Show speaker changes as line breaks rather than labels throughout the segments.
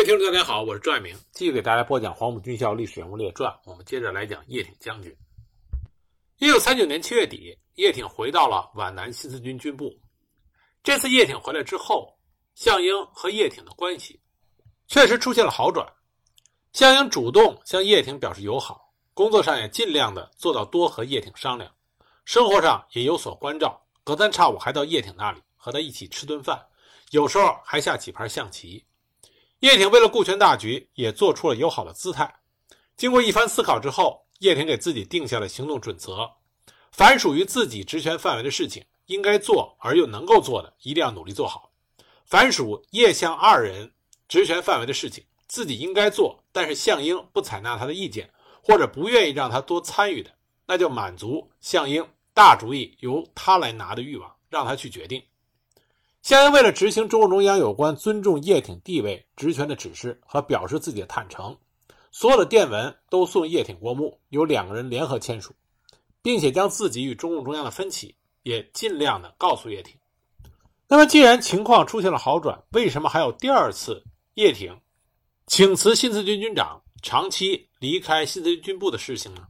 位听众，大家好，我是赵爱明，继续给大家播讲《黄埔军校历史人物列传》。我们接着来讲叶挺将军。一九三九年七月底，叶挺回到了皖南新四军军部。这次叶挺回来之后，项英和叶挺的关系确实出现了好转。项英主动向叶挺表示友好，工作上也尽量的做到多和叶挺商量，生活上也有所关照，隔三差五还到叶挺那里和他一起吃顿饭，有时候还下几盘象棋。叶挺为了顾全大局，也做出了友好的姿态。经过一番思考之后，叶挺给自己定下了行动准则：凡属于自己职权范围的事情，应该做而又能够做的，一定要努力做好；凡属叶项二人职权范围的事情，自己应该做，但是项英不采纳他的意见，或者不愿意让他多参与的，那就满足项英大主意由他来拿的欲望，让他去决定。江英为了执行中共中央有关尊重叶挺地位、职权的指示和表示自己的坦诚，所有的电文都送叶挺过目，由两个人联合签署，并且将自己与中共中央的分歧也尽量的告诉叶挺。那么，既然情况出现了好转，为什么还有第二次叶挺请辞新四军军长、长期离开新四军军部的事情呢？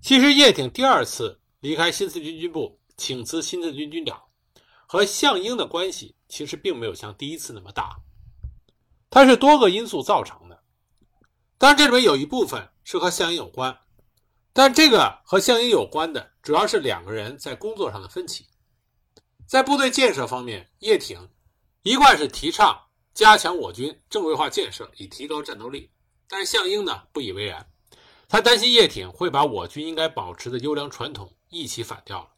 其实，叶挺第二次离开新四军军部，请辞新四军军长。和项英的关系其实并没有像第一次那么大，它是多个因素造成的。当然，这里面有一部分是和项英有关，但这个和项英有关的主要是两个人在工作上的分歧。在部队建设方面，叶挺一贯是提倡加强我军正规化建设，以提高战斗力，但是项英呢不以为然，他担心叶挺会把我军应该保持的优良传统一起反掉了。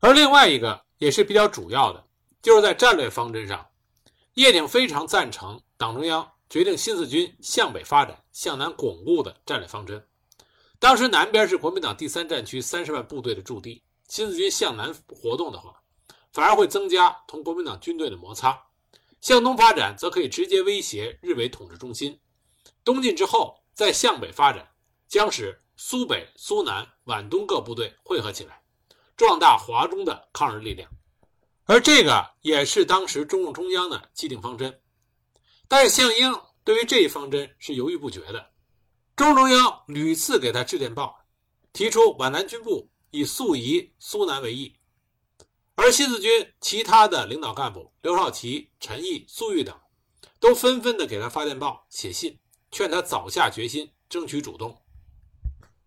而另外一个。也是比较主要的，就是在战略方针上，叶挺非常赞成党中央决定新四军向北发展、向南巩固的战略方针。当时南边是国民党第三战区三十万部队的驻地，新四军向南活动的话，反而会增加同国民党军队的摩擦；向东发展则可以直接威胁日伪统治中心。东进之后再向北发展，将使苏北、苏南、皖东各部队汇合起来。壮大华中的抗日力量，而这个也是当时中共中央的既定方针。但是项英对于这一方针是犹豫不决的。中共中央屡次给他致电报，提出皖南军部以速移苏南为宜。而新四军其他的领导干部刘少奇、陈毅、粟裕等，都纷纷的给他发电报、写信，劝他早下决心，争取主动。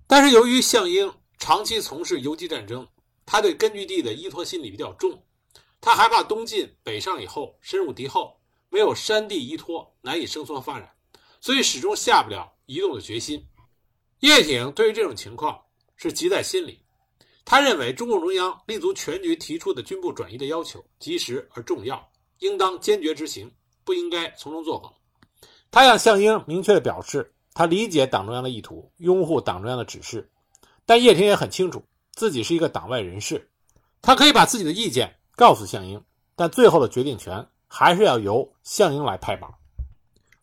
但是由于项英长期从事游击战争，他对根据地的依托心理比较重，他害怕东进北上以后深入敌后，没有山地依托，难以生存发展，所以始终下不了移动的决心。叶挺对于这种情况是急在心里，他认为中共中央立足全局提出的军部转移的要求及时而重要，应当坚决执行，不应该从中作梗。他向项英明确的表示，他理解党中央的意图，拥护党中央的指示，但叶挺也很清楚。自己是一个党外人士，他可以把自己的意见告诉项英，但最后的决定权还是要由项英来拍板。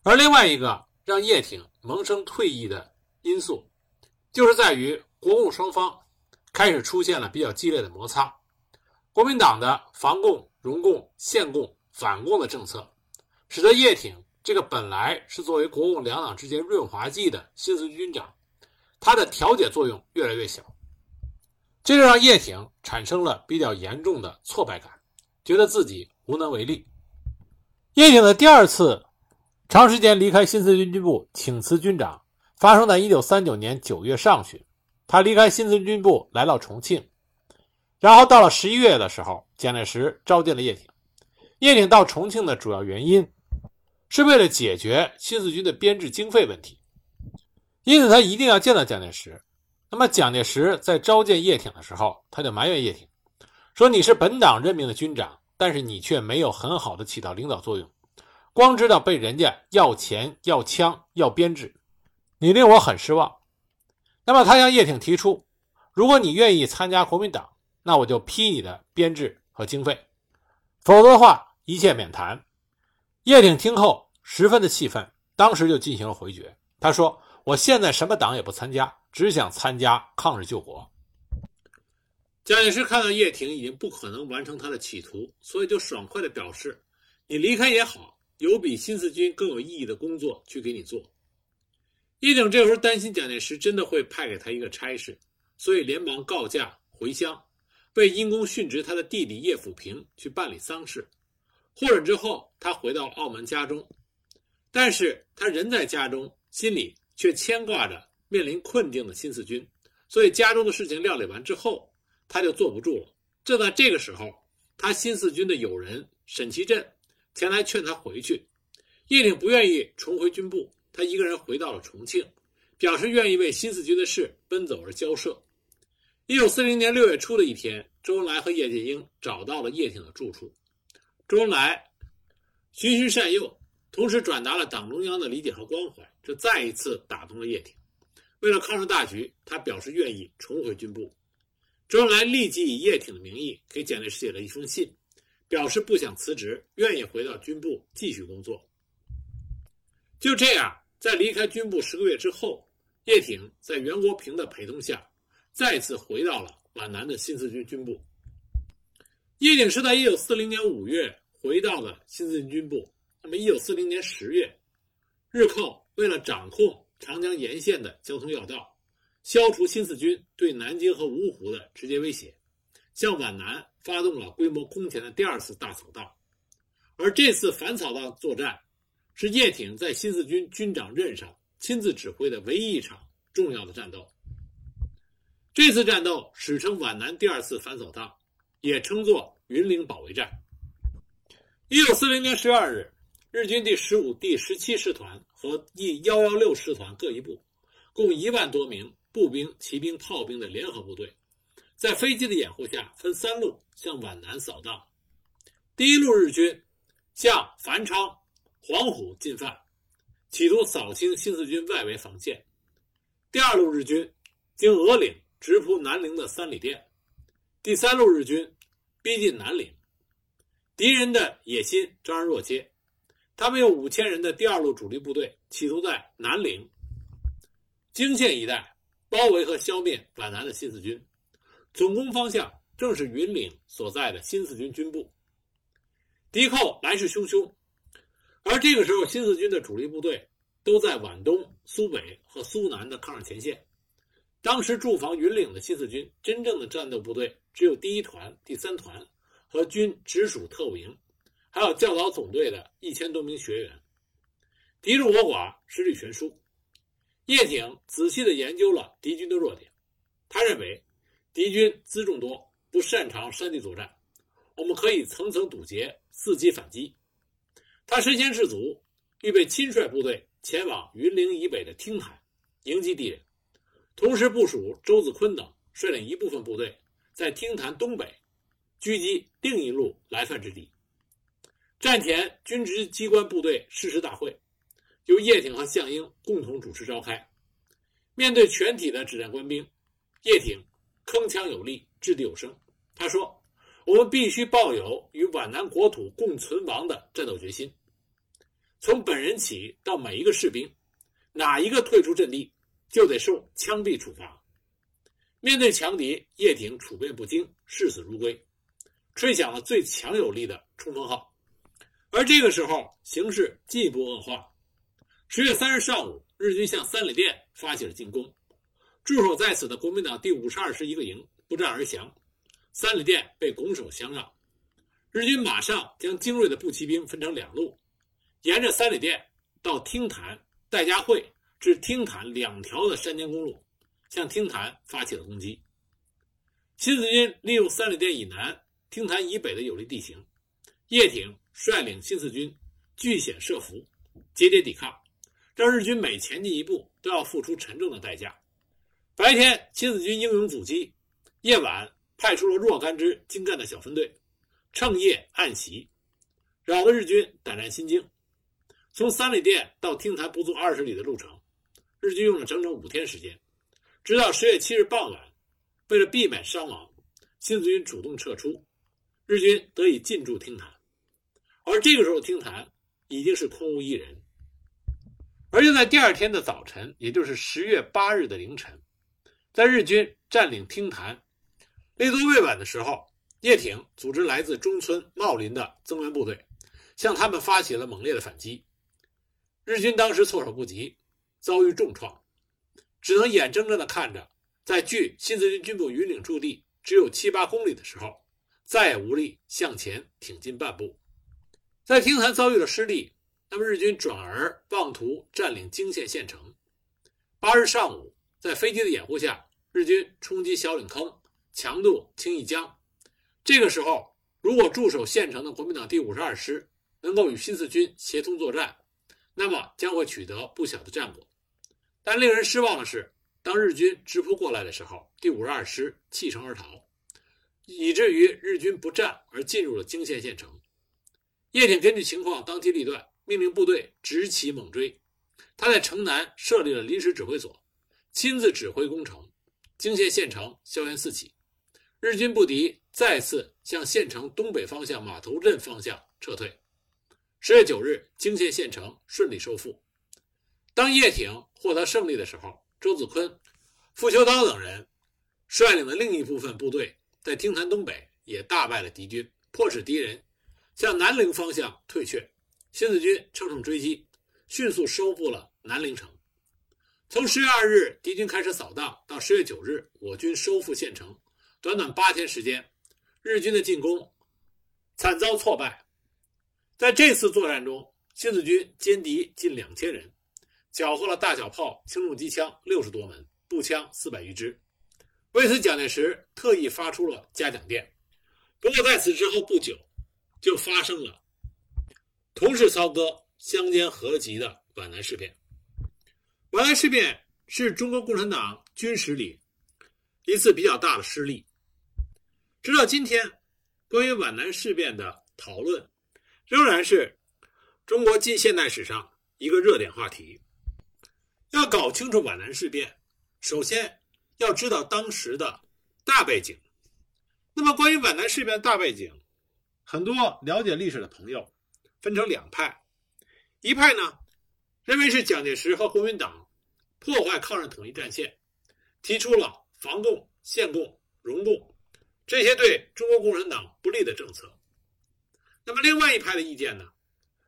而另外一个让叶挺萌生退意的因素，就是在于国共双方开始出现了比较激烈的摩擦。国民党的防共、容共、限共、反共的政策，使得叶挺这个本来是作为国共两党之间润滑剂的新四军军长，他的调解作用越来越小。这就让叶挺产生了比较严重的挫败感，觉得自己无能为力。叶挺的第二次长时间离开新四军军部请辞军长，发生在1939年9月上旬。他离开新四军部来到重庆，然后到了11月的时候，蒋介石召见了叶挺。叶挺到重庆的主要原因是为了解决新四军的编制经费问题，因此他一定要见到蒋介石。那么，蒋介石在召见叶挺的时候，他就埋怨叶挺，说：“你是本党任命的军长，但是你却没有很好的起到领导作用，光知道被人家要钱、要枪、要编制，你令我很失望。”那么，他向叶挺提出：“如果你愿意参加国民党，那我就批你的编制和经费；否则的话，一切免谈。”叶挺听后十分的气愤，当时就进行了回绝。他说：“我现在什么党也不参加。”只想参加抗日救国。蒋介石看到叶挺已经不可能完成他的企图，所以就爽快地表示：“你离开也好，有比新四军更有意义的工作去给你做。叶挺这时候担心蒋介石真的会派给他一个差事，所以连忙告假回乡，为因公殉职他的弟弟叶辅平去办理丧事。获准之后，他回到澳门家中，但是他人在家中，心里却牵挂着面临困境的新四军，所以家中的事情料理完之后，他就坐不住了。正在这个时候，他新四军的友人沈其震前来劝他回去，叶挺不愿意重回军部，他一个人回到了重庆，表示愿意为新四军的事奔走而交涉。一九四零年六月初的一天，周恩来和叶剑英找到了叶挺的住处。周恩来循循善诱，同时转达了党中央的理解和关怀，这再一次打动了叶挺。为了抗日大局，他表示愿意重回军部。周恩来立即以叶挺的名义给蒋介石写了一封信，表示不想辞职，愿意回到军部继续工作。就这样，在离开军部十个月之后，叶挺在袁国平的陪同下，再次回到了皖南的新四军军部。叶挺是在一九四零年五月。回到了新四军军部。那么，一九四零年十月，日寇为了掌控长江沿线的交通要道，消除新四军对南京和芜湖的直接威胁，向皖南发动了规模空前的第二次大扫荡。而这次反扫荡作战，是叶挺在新四军军长任上亲自指挥的唯一一场重要的战斗。这次战斗史称皖南第二次反扫荡，也称作云岭保卫战。一九四零年十月二日，日军第十五、第十七师团和第幺幺六师团各一部，共一万多名步兵、骑兵、炮兵的联合部队，在飞机的掩护下，分三路向皖南扫荡。第一路日军向繁昌、黄埔进犯，企图扫清新四军外围防线；第二路日军经鹅岭直扑南陵的三里店；第三路日军逼近南陵。敌人的野心昭然若揭，他们用五千人的第二路主力部队，企图在南陵、泾县一带包围和消灭皖南的新四军，总攻方向正是云岭所在的新四军军部。敌寇来势汹汹，而这个时候，新四军的主力部队都在皖东、苏北和苏南的抗日前线。当时驻防云岭的新四军真正的战斗部队只有第一团、第三团。和军直属特务营，还有教导总队的一千多名学员，敌众我寡，实力悬殊。叶挺仔细地研究了敌军的弱点，他认为敌军辎重多，不擅长山地作战，我们可以层层堵截，伺机反击。他身先士卒，预备亲率部队前往云岭以北的听潭迎击敌人，同时部署周子坤等率领一部分部队在听潭东北。狙击另一路来犯之敌。战前军职机关部队誓师大会，由叶挺和项英共同主持召开。面对全体的指战官兵，叶挺铿锵有力，掷地有声。他说：“我们必须抱有与皖南国土共存亡的战斗决心。从本人起到每一个士兵，哪一个退出阵地，就得受枪毙处罚。”面对强敌，叶挺处变不惊，视死如归。吹响了最强有力的冲锋号，而这个时候形势进一步恶化。十月三日上午，日军向三里店发起了进攻，驻守在此的国民党第五十二师一个营不战而降，三里店被拱手相让。日军马上将精锐的步骑兵分成两路，沿着三里店到听潭、戴家汇至听潭两条的山间公路，向听潭发起了攻击。新四军利用三里店以南。听潭以北的有利地形，叶挺率领新四军据险设伏，节节抵抗，让日军每前进一步都要付出沉重的代价。白天，新四军英勇阻击；夜晚，派出了若干支精干的小分队，趁夜暗袭，扰得日军胆战心惊。从三里店到听潭不足二十里的路程，日军用了整整五天时间。直到十月七日傍晚，为了避免伤亡，新四军主动撤出。日军得以进驻听潭，而这个时候听潭已经是空无一人。而就在第二天的早晨，也就是十月八日的凌晨，在日军占领听潭、立足未稳的时候，叶挺组织来自中村、茂林的增援部队，向他们发起了猛烈的反击。日军当时措手不及，遭遇重创，只能眼睁睁地看着，在距新四军军部云岭驻地只有七八公里的时候，再也无力向前挺进半步。在听潭遭遇了失利，那么日军转而妄图占领泾县县城。八日上午，在飞机的掩护下，日军冲击小岭坑，强渡清义江。这个时候，如果驻守县城的国民党第五十二师能够与新四军协同作战，那么将会取得不小的战果。但令人失望的是，当日军直扑过来的时候，第五十二师弃城而逃，以至于日军不战而进入了泾县县城。叶挺根据情况当机立断，命令部队直起猛追。他在城南设立了临时指挥所，亲自指挥攻城。泾县县城硝烟四起，日军不敌，再次向县城东北方向码头镇方向撤退。十月九日，泾县县城顺利收复。当叶挺获得胜利的时候，周子坤、傅秋涛等人率领的另一部分部队在汀潭东北也大败了敌军，迫使敌人向南陵方向退却。新四军乘胜追击，迅速收复了南陵城。从十月二日敌军开始扫荡到十月九日我军收复县城，短短八天时间，日军的进攻惨遭挫败。在这次作战中，新四军歼敌近两千人，缴获了大小炮、轻重机枪六十多门，步枪四百余支。为此，蒋介石特意发出了嘉奖电。不过，在此之后不久，就发生了同是操戈、相煎何急的皖南事变。皖南事变是中国共产党军史里一次比较大的失利。直到今天，关于皖南事变的讨论。仍然是中国近现代史上一个热点话题。要搞清楚皖南事变，首先要知道当时的大背景。那么，关于皖南事变的大背景，很多了解历史的朋友分成两派：一派呢认为是蒋介石和国民党破坏抗日统一战线，提出了防共、限共、容共这些对中国共产党不利的政策。那么，另外一派的意见呢，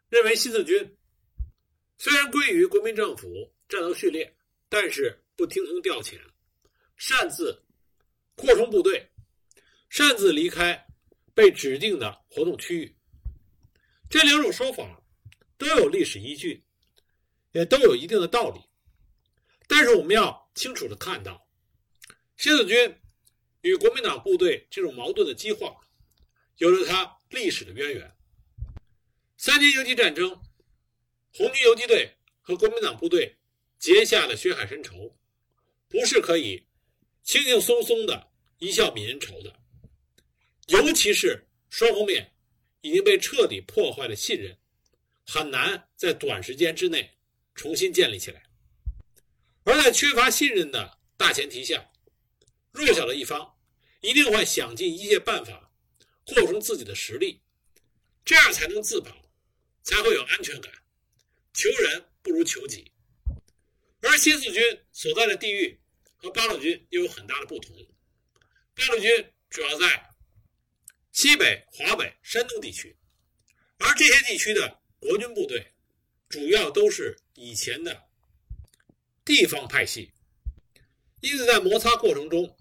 认为新四军虽然归于国民政府战斗序列，但是不听从调遣，擅自扩充部队，擅自离开被指定的活动区域。这两种说法都有历史依据，也都有一定的道理。但是，我们要清楚的看到，新四军与国民党部队这种矛盾的激化，有着它。历史的渊源。三年游击战争，红军游击队和国民党部队结下的血海深仇，不是可以轻轻松松的一笑泯恩仇的。尤其是双方面已经被彻底破坏了信任，很难在短时间之内重新建立起来。而在缺乏信任的大前提下，弱小的一方一定会想尽一切办法。扩充自己的实力，这样才能自保，才会有安全感。求人不如求己。而新四军所在的地域和八路军又有很大的不同。八路军主要在西北、华北、山东地区，而这些地区的国军部队主要都是以前的地方派系，因此在摩擦过程中，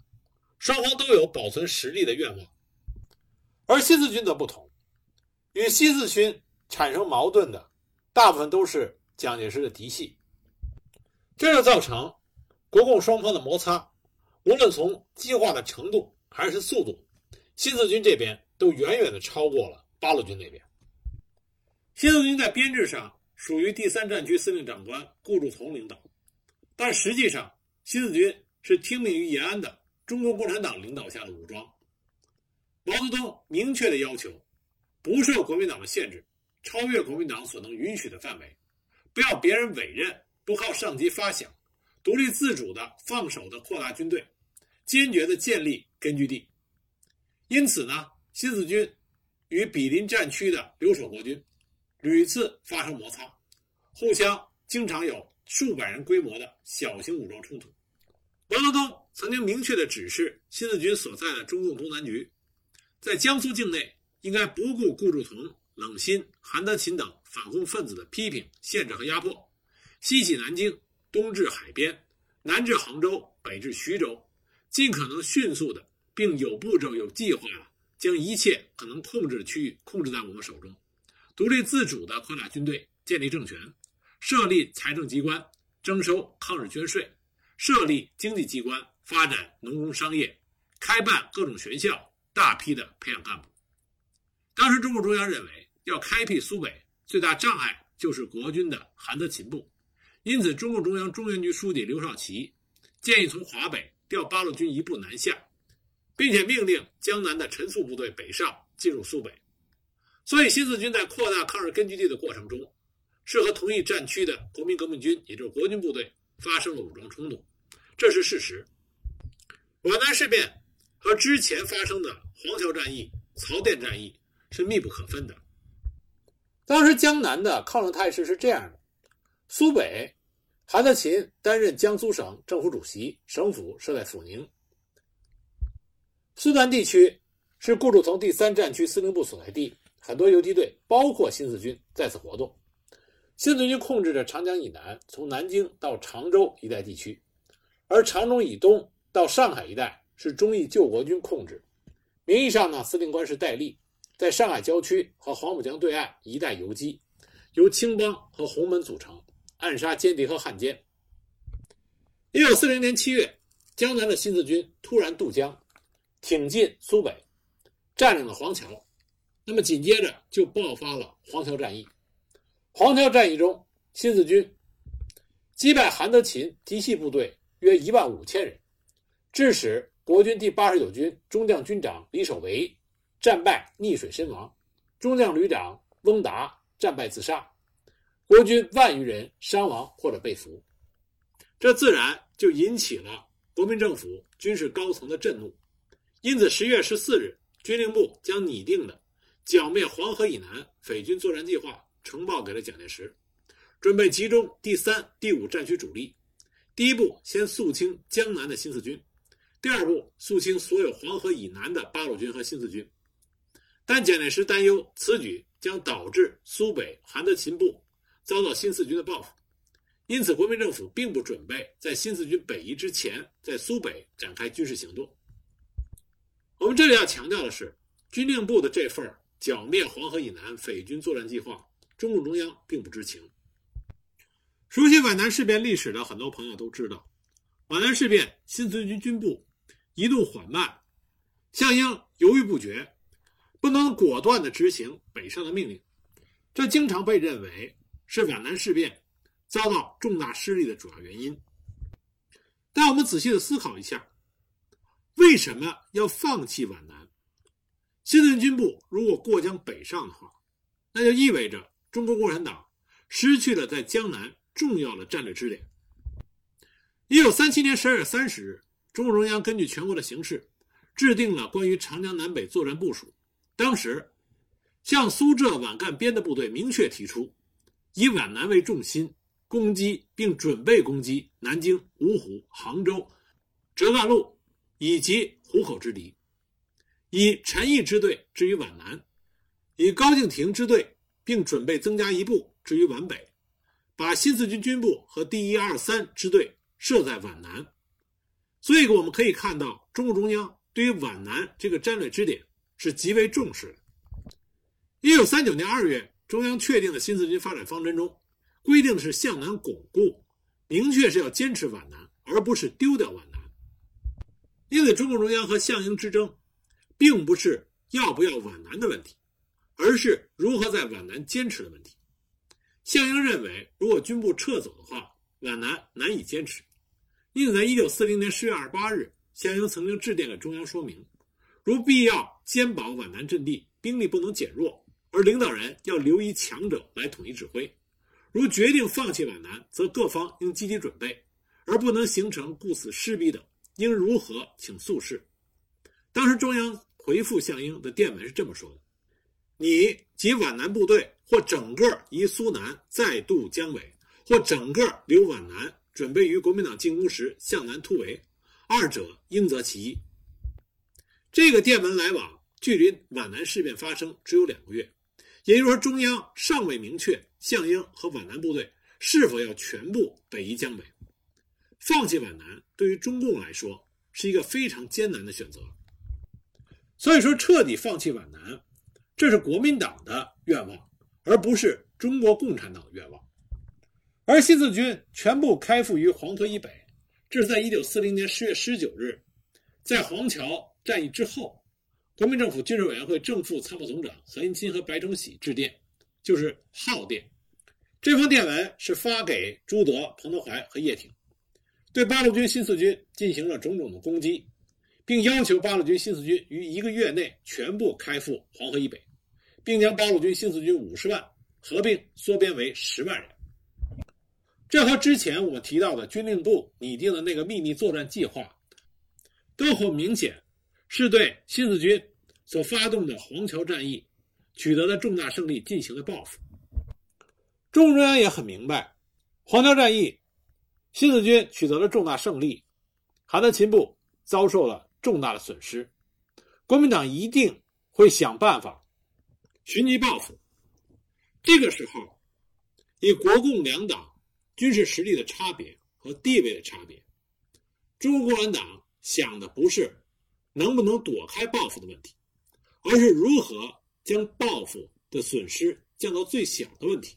双方都有保存实力的愿望。而新四军则不同，与新四军产生矛盾的大部分都是蒋介石的嫡系，这就造成国共双方的摩擦，无论从激化的程度还是速度，新四军这边都远远的超过了八路军那边。新四军在编制上属于第三战区司令长官顾祝同领导，但实际上新四军是听命于延安的中国共产党领导下的武装。毛泽东明确的要求，不受国民党的限制，超越国民党所能允许的范围，不要别人委任，不靠上级发饷，独立自主的放手的扩大军队，坚决的建立根据地。因此呢，新四军与毗邻战区的留守国军屡次发生摩擦，互相经常有数百人规模的小型武装冲突。毛泽东曾经明确的指示新四军所在的中共东南局。在江苏境内，应该不顾顾祝同冷心、韩德勤等反共分子的批评、限制和压迫，西起南京，东至海边，南至杭州，北至徐州，尽可能迅速的，并有步骤、有计划的将一切可能控制的区域控制在我们手中，独立自主的扩大军队，建立政权，设立财政机关，征收抗日捐税，设立经济机关，发展农工商业，开办各种学校，大批的培养干部。当时中共中央认为，要开辟苏北，最大障碍就是国军的韩德勤部，因此，中共中央中原局书记刘少奇建议从华北调八路军一部南下，并且命令江南的陈粟部队北上进入苏北。所以，新四军在扩大抗日根据地的过程中，是和同一战区的国民革命军，也就是国军部队发生了武装冲突，这是事实。皖南事变和之前发生的黄桥战役、曹甸战役。是密不可分的。当时江南的抗日态势是这样的：苏北，韩德勤担任江苏省政府主席，省府设在阜宁；苏南地区是顾祝同第三战区司令部所在地，很多游击队，包括新四军在此活动。新四军控制着长江以南，从南京到常州一带地区，而长州以东到上海一带是忠义救国军控制。名义上呢，司令官是戴笠。在上海郊区和黄浦江对岸一带游击，由青帮和洪门组成，暗杀间谍和汉奸。一九四零年七月，江南的新四军突然渡江，挺进苏北，占领了黄桥。那么紧接着就爆发了黄桥战役。黄桥战役中，新四军击败韩德勤嫡系部队约一万五千人，致使国军第八十九军中将军长李守维。战败溺水身亡，中将旅长翁达战败自杀，国军万余人伤亡或者被俘，这自然就引起了国民政府军事高层的震怒。因此，十月十四日，军令部将拟定的剿灭黄河以南匪军作战计划呈报给了蒋介石，准备集中第三、第五战区主力，第一步先肃清江南的新四军，第二步肃清所有黄河以南的八路军和新四军。但蒋介石担忧此举将导致苏北韩德勤部遭到新四军的报复，因此国民政府并不准备在新四军北移之前在苏北展开军事行动。我们这里要强调的是，军令部的这份剿灭黄河以南匪军作战计划，中共中央并不知情。熟悉皖南事变历史的很多朋友都知道，皖南事变新四军军部一度缓慢，项英犹豫不决。不能果断地执行北上的命令，这经常被认为是皖南事变遭到重大失利的主要原因。但我们仔细的思考一下，为什么要放弃皖南？新四军部如果过江北上的话，那就意味着中国共产党失去了在江南重要的战略支点。一九三七年十二月三十日，中共中央根据全国的形势，制定了关于长江南北作战部署。当时，向苏浙皖赣边的部队明确提出，以皖南为重心攻击，并准备攻击南京、芜湖、杭州、浙赣路以及湖口之敌；以陈毅支队置于皖南，以高敬亭支队，并准备增加一部置于皖北，把新四军军部和第一、二、三支队设在皖南。所以，我们可以看到，中共中央对于皖南这个战略支点。是极为重视的。一九三九年二月，中央确定的新四军发展方针中，规定的是向南巩固，明确是要坚持皖南，而不是丢掉皖南。因此，中共中央和项英之争，并不是要不要皖南的问题，而是如何在皖南坚持的问题。项英认为，如果军部撤走的话，皖南难以坚持。因此，在一九四零年十月二十八日，项英曾经致电给中央说明。如必要坚保皖南阵地，兵力不能减弱，而领导人要留一强者来统一指挥。如决定放弃皖南，则各方应积极准备，而不能形成顾此失彼等。应如何，请速示。当时中央回复项英的电文是这么说的：“你及皖南部队，或整个移苏南再渡江尾，或整个留皖南，准备于国民党进攻时向南突围，二者应择其一。”这个电文来往距离皖南事变发生只有两个月，也就是说，中央尚未明确项英和皖南部队是否要全部北移江北。放弃皖南对于中共来说是一个非常艰难的选择。所以说，彻底放弃皖南，这是国民党的愿望，而不是中国共产党的愿望。而新四军全部开赴于黄河以北，这是在一九四零年十月十九日，在黄桥战役之后，国民政府军事委员会正副参谋总长何应钦和白崇禧致电，就是号电。这封电文是发给朱德、彭德怀和叶挺，对八路军新四军进行了种种的攻击。并要求八路军新四军于一个月内全部开赴黄河以北，并将八路军新四军五十万合并缩编为十万人。这和之前我们提到的军令部拟定的那个秘密作战计划，都很明显是对新四军所发动的黄桥战役取得了重大胜利进行了报复。中共中央也很明白，黄桥战役新四军取得了重大胜利，韩德勤部遭受了。重大的损失，国民党一定会想办法寻机报复。这个时候，以国共两党军事实力的差别和地位的差别，中国共产党想的不是能不能躲开报复的问题，而是如何将报复的损失降到最小的问题。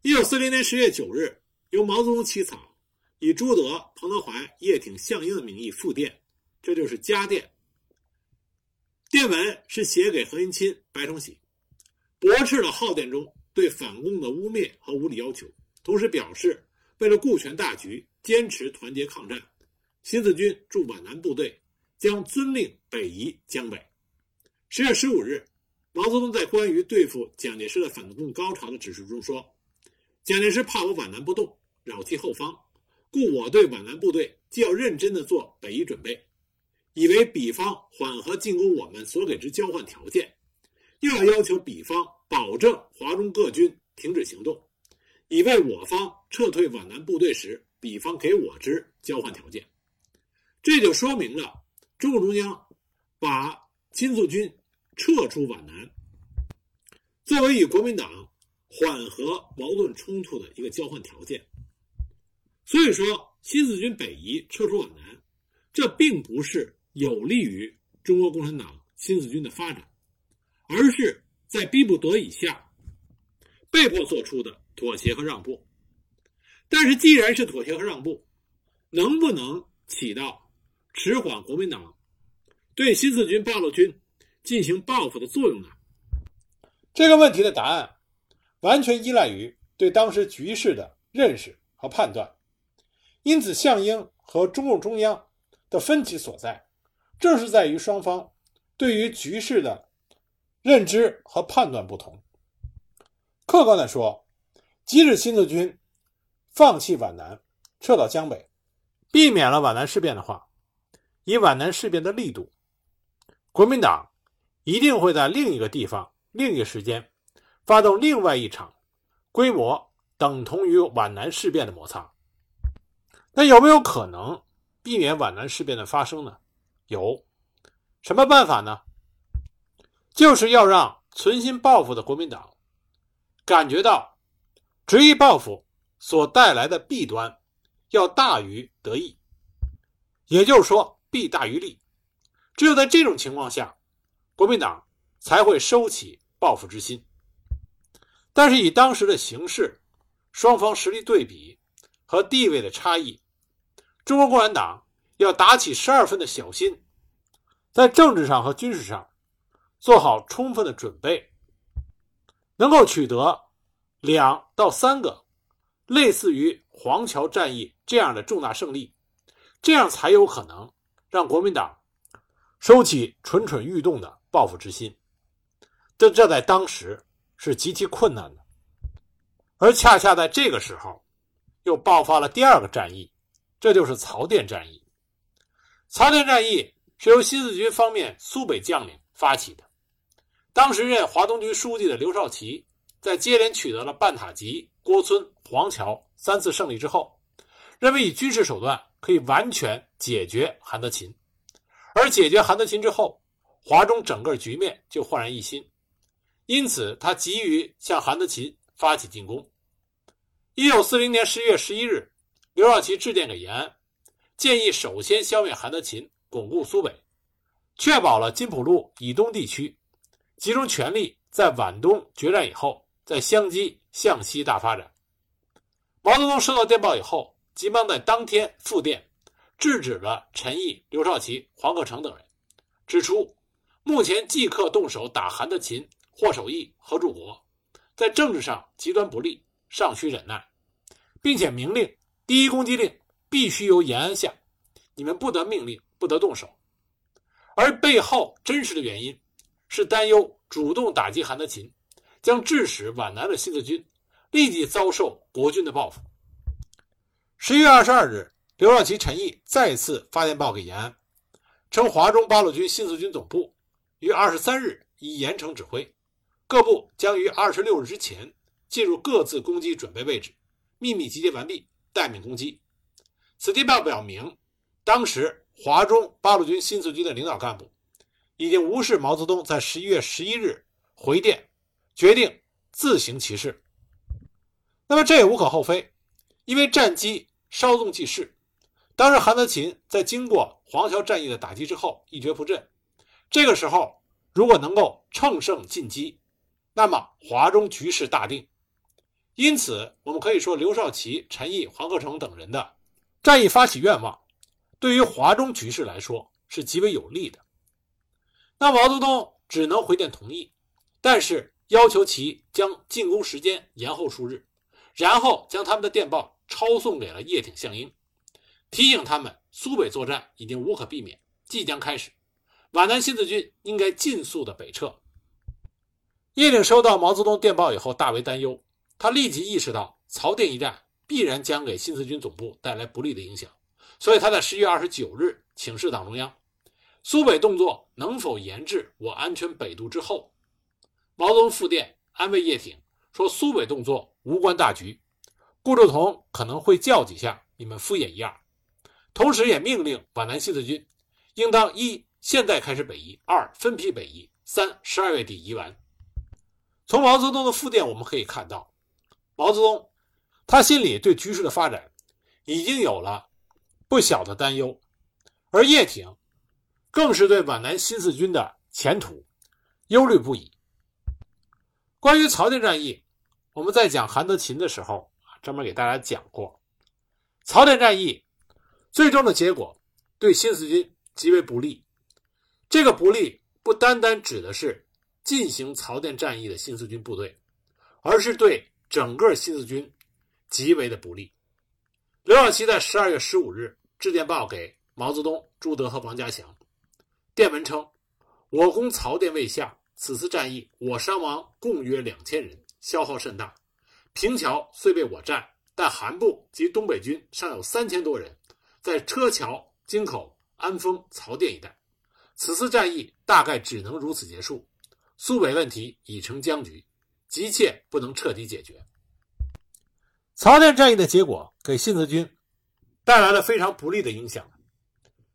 一九四零年十月九日，由毛泽东起草，以朱德、彭德怀、叶挺、项英的名义复电。这就是家电。电文是写给何应钦、白崇禧，驳斥了号电中对反共的污蔑和无理要求，同时表示为了顾全大局，坚持团结抗战，新四军驻皖南部队将遵令北移江北。十月十五日，毛泽东在关于对付蒋介石的反共高潮的指示中说：“蒋介石怕我皖南不动，扰其后方，故我对皖南部队既要认真的做北移准备。”以为彼方缓和进攻我们所给之交换条件，又要要求彼方保证华中各军停止行动，以为我方撤退皖南部队时彼方给我之交换条件。这就说明了中共中央把新四军撤出皖南，作为与国民党缓和矛盾冲突的一个交换条件。所以说，新四军北移撤出皖南，这并不是。有利于中国共产党新四军的发展，而是在逼不得已下被迫做出的妥协和让步。但是，既然是妥协和让步，能不能起到迟缓国民党对新四军、八路军进行报复的作用呢？这个问题的答案完全依赖于对当时局势的认识和判断。因此，项英和中共中央的分歧所在。正是在于双方对于局势的认知和判断不同。客观的说，即使新四军放弃皖南，撤到江北，避免了皖南事变的话，以皖南事变的力度，国民党一定会在另一个地方、另一个时间发动另外一场规模等同于皖南事变的摩擦。那有没有可能避免皖南事变的发生呢？有什么办法呢？就是要让存心报复的国民党感觉到执意报复所带来的弊端要大于得益，也就是说弊大于利。只有在这种情况下，国民党才会收起报复之心。但是以当时的形势、双方实力对比和地位的差异，中国共产党。要打起十二分的小心，在政治上和军事上做好充分的准备，能够取得两到三个类似于黄桥战役这样的重大胜利，这样才有可能让国民党收起蠢蠢欲动的报复之心。这这在当时是极其困难的，而恰恰在这个时候，又爆发了第二个战役，这就是曹甸战役。曹甸战役是由新四军方面苏北将领发起的。当时任华东军书记的刘少奇，在接连取得了半塔集、郭村、黄桥三次胜利之后，认为以军事手段可以完全解决韩德勤。而解决韩德勤之后，华中整个局面就焕然一新。因此他急于向韩德勤发起进攻。一九四零年十一月十一日，刘少奇致电给延安，建议首先消灭韩德勤，巩固苏北，确保了金浦路以东地区，集中全力在皖东决战以后，在湘西向西大发展。毛泽东收到电报以后，急忙在当天复电，制止了陈毅、刘少奇、黄克诚等人，指出目前即刻动手打韩德勤、霍守义、何柱国，在政治上极端不利，尚需忍耐，并且明令第一攻击令必须由延安下，你们不得命令，不得动手。而背后真实的原因是担忧主动打击韩德勤，将致使皖南的新四军。立即遭受国军的报复。十一月二十二日，刘少奇、陈毅再次发电报给延安，称华中八路军新四军总部于二十三日已严惩指挥，各部将于二十六日之前进入各自攻击准备位置，秘密集结完毕，待命攻击。此电报表明，当时华中八路军新四军的领导干部已经无视毛泽东在十一月十一日回电，决定自行其事。那么这也无可厚非，因为战机稍纵即逝。当时韩德勤在经过黄桥战役的打击之后一蹶不振，这个时候如果能够乘胜进击，那么华中局势大定。因此，我们可以说刘少奇、陈毅、黄克诚等人的战役发起愿望，对于华中局势来说是极为有利的。那毛泽东只能回电同意，但是要求其将进攻时间延后数日。然后将他们的电报抄送给了叶挺、项英，提醒他们苏北作战已经无可避免，即将开始，皖南新四军应该尽速的北撤。叶挺收到毛泽东电报以后大为担忧，他立即意识到曹店一战必然将给新四军总部带来不利的影响，所以他在十一月二十九日请示党中央，苏北动作能否延至我安全北渡之后。毛泽东复电安慰叶挺说：“苏北动作。”无关大局，顾祝同可能会叫几下，你们敷衍一二。同时，也命令皖南新四军应当一现在开始北移，二分批北移，三十二月底移完。从毛泽东的复电我们可以看到，毛泽东他心里对局势的发展已经有了不小的担忧，而叶挺更是对皖南新四军的前途忧虑不已。关于曹店战役。我们在讲韩德勤的时候，专门给大家讲过，曹店战役最终的结果对新四军极为不利。这个不利不单单指的是进行曹店战役的新四军部队，而是对整个新四军极为的不利。刘少奇在十二月十五日致电报给毛泽东、朱德和王家祥，电文称：“我攻曹店未下，此次战役我伤亡共约两千人。”消耗甚大，平桥虽被我占，但韩部及东北军尚有三千多人，在车桥、京口、安丰、曹店一带。此次战役大概只能如此结束。苏北问题已成僵局，急切不能彻底解决。曹店战役的结果给新四军带来了非常不利的影响。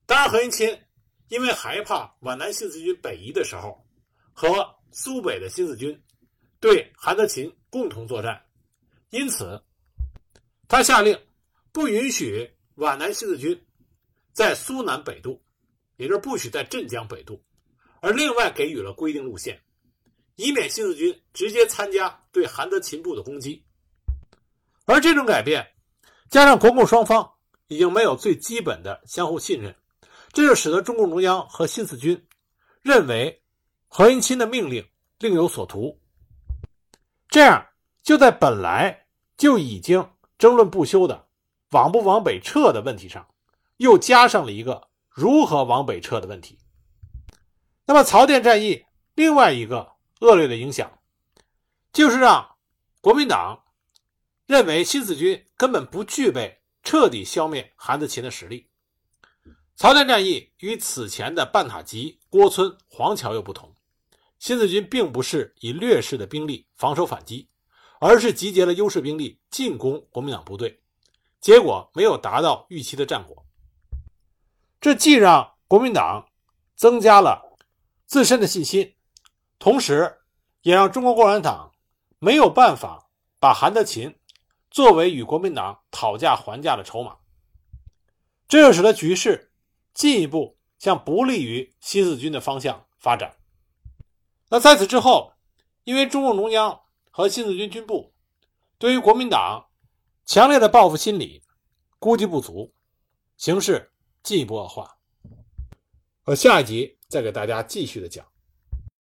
当然，何应钦因为害怕皖南新四军北移的时候和苏北的新四军。对韩德勤共同作战，因此，他下令不允许皖南新四军在苏南北渡，也就是不许在镇江北渡，而另外给予了规定路线，以免新四军直接参加对韩德勤部的攻击。而这种改变，加上国共双方已经没有最基本的相互信任，这就使得中共中央和新四军认为何应钦的命令另有所图。这样，就在本来就已经争论不休的往不往北撤的问题上，又加上了一个如何往北撤的问题。那么，曹店战役另外一个恶劣的影响，就是让国民党认为新四军根本不具备彻底消灭韩德勤的实力。曹店战役与此前的半塔集、郭村、黄桥又不同。新四军并不是以劣势的兵力防守反击，而是集结了优势兵力进攻国民党部队，结果没有达到预期的战果。这既让国民党增加了自身的信心，同时也让中国共产党没有办法把韩德勤作为与国民党讨价还价的筹码，这就使得局势进一步向不利于新四军的方向发展。那在此之后，因为中共中央和新四军军部对于国民党强烈的报复心理估计不足，形势进一步恶化。我下一集再给大家继续的讲。